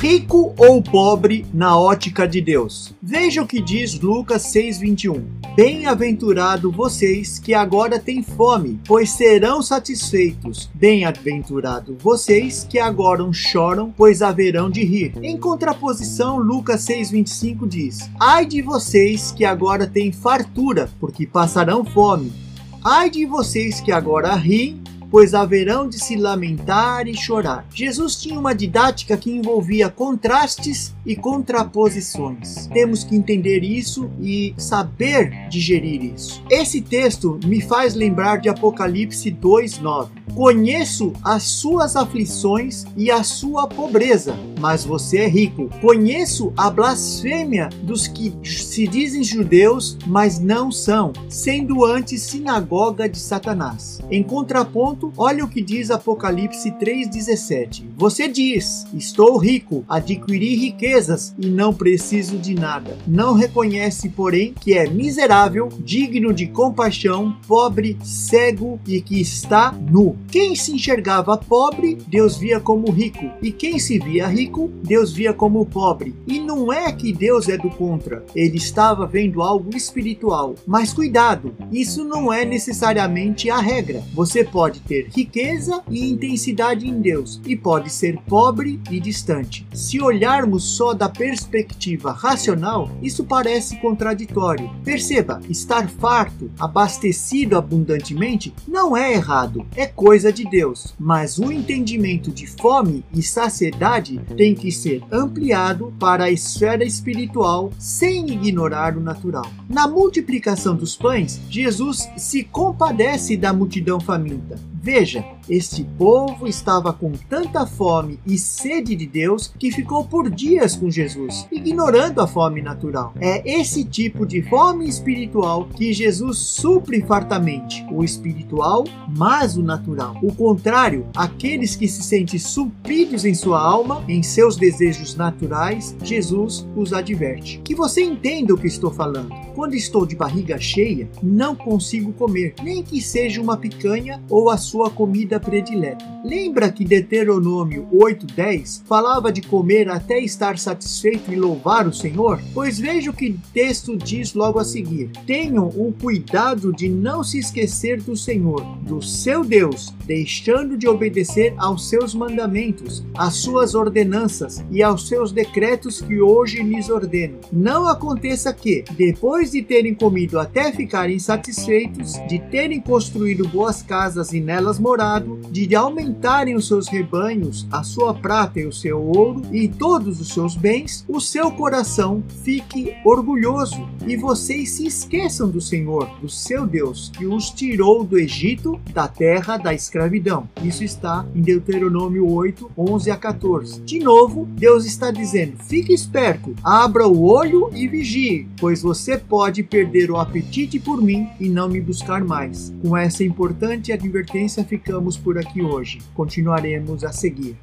rico ou pobre na ótica de Deus. Veja o que diz Lucas 6:21. Bem-aventurado vocês que agora têm fome, pois serão satisfeitos. Bem-aventurado vocês que agora choram, pois haverão de rir. Em contraposição, Lucas 6:25 diz: Ai de vocês que agora têm fartura, porque passarão fome. Ai de vocês que agora riem, pois haverão de se lamentar e chorar. Jesus tinha uma didática que envolvia contrastes e contraposições. Temos que entender isso e saber digerir isso. Esse texto me faz lembrar de Apocalipse 2:9. Conheço as suas aflições e a sua pobreza, mas você é rico. Conheço a blasfêmia dos que se dizem judeus, mas não são, sendo antes sinagoga de Satanás. Em contraponto, olha o que diz Apocalipse 3:17. Você diz: "Estou rico, adquiri riquezas e não preciso de nada". Não reconhece, porém, que é miserável, digno de compaixão, pobre, cego e que está nu. Quem se enxergava pobre, Deus via como rico, e quem se via rico, Deus via como pobre. E não é que Deus é do contra, ele estava vendo algo espiritual. Mas cuidado, isso não é necessariamente a regra. Você pode ter riqueza e intensidade em Deus, e pode ser pobre e distante. Se olharmos só da perspectiva racional, isso parece contraditório. Perceba, estar farto, abastecido abundantemente, não é errado, é coisa coisa de Deus, mas o entendimento de fome e saciedade tem que ser ampliado para a esfera espiritual sem ignorar o natural. Na multiplicação dos pães, Jesus se compadece da multidão faminta. Veja, este povo estava com tanta fome e sede de Deus que ficou por dias com Jesus, ignorando a fome natural. É esse tipo de fome espiritual que Jesus supre fartamente, o espiritual, mas o natural. O contrário, aqueles que se sentem supridos em sua alma, em seus desejos naturais, Jesus os adverte. Que você entenda o que estou falando. Quando estou de barriga cheia, não consigo comer, nem que seja uma picanha ou a sua comida predileta. Lembra que Deuteronômio 8:10 falava de comer até estar satisfeito e louvar o Senhor? Pois veja o que o texto diz logo a seguir: Tenham o cuidado de não se esquecer do Senhor, do seu Deus, deixando de obedecer aos seus mandamentos, às suas ordenanças e aos seus decretos que hoje lhes ordeno. Não aconteça que, depois de terem comido até ficarem satisfeitos, de terem construído boas casas e nelas morado, de aumentarem os seus rebanhos, a sua prata e o seu ouro e todos os seus bens, o seu coração fique orgulhoso e vocês se esqueçam do Senhor, do seu Deus, que os tirou do Egito, da terra da escravidão. Isso está em Deuteronômio 8, 11 a 14. De novo, Deus está dizendo: fique esperto, abra o olho e vigie, pois você pode perder o apetite por mim e não me buscar mais. Com essa importante advertência, ficamos por aqui hoje. Continuaremos a seguir.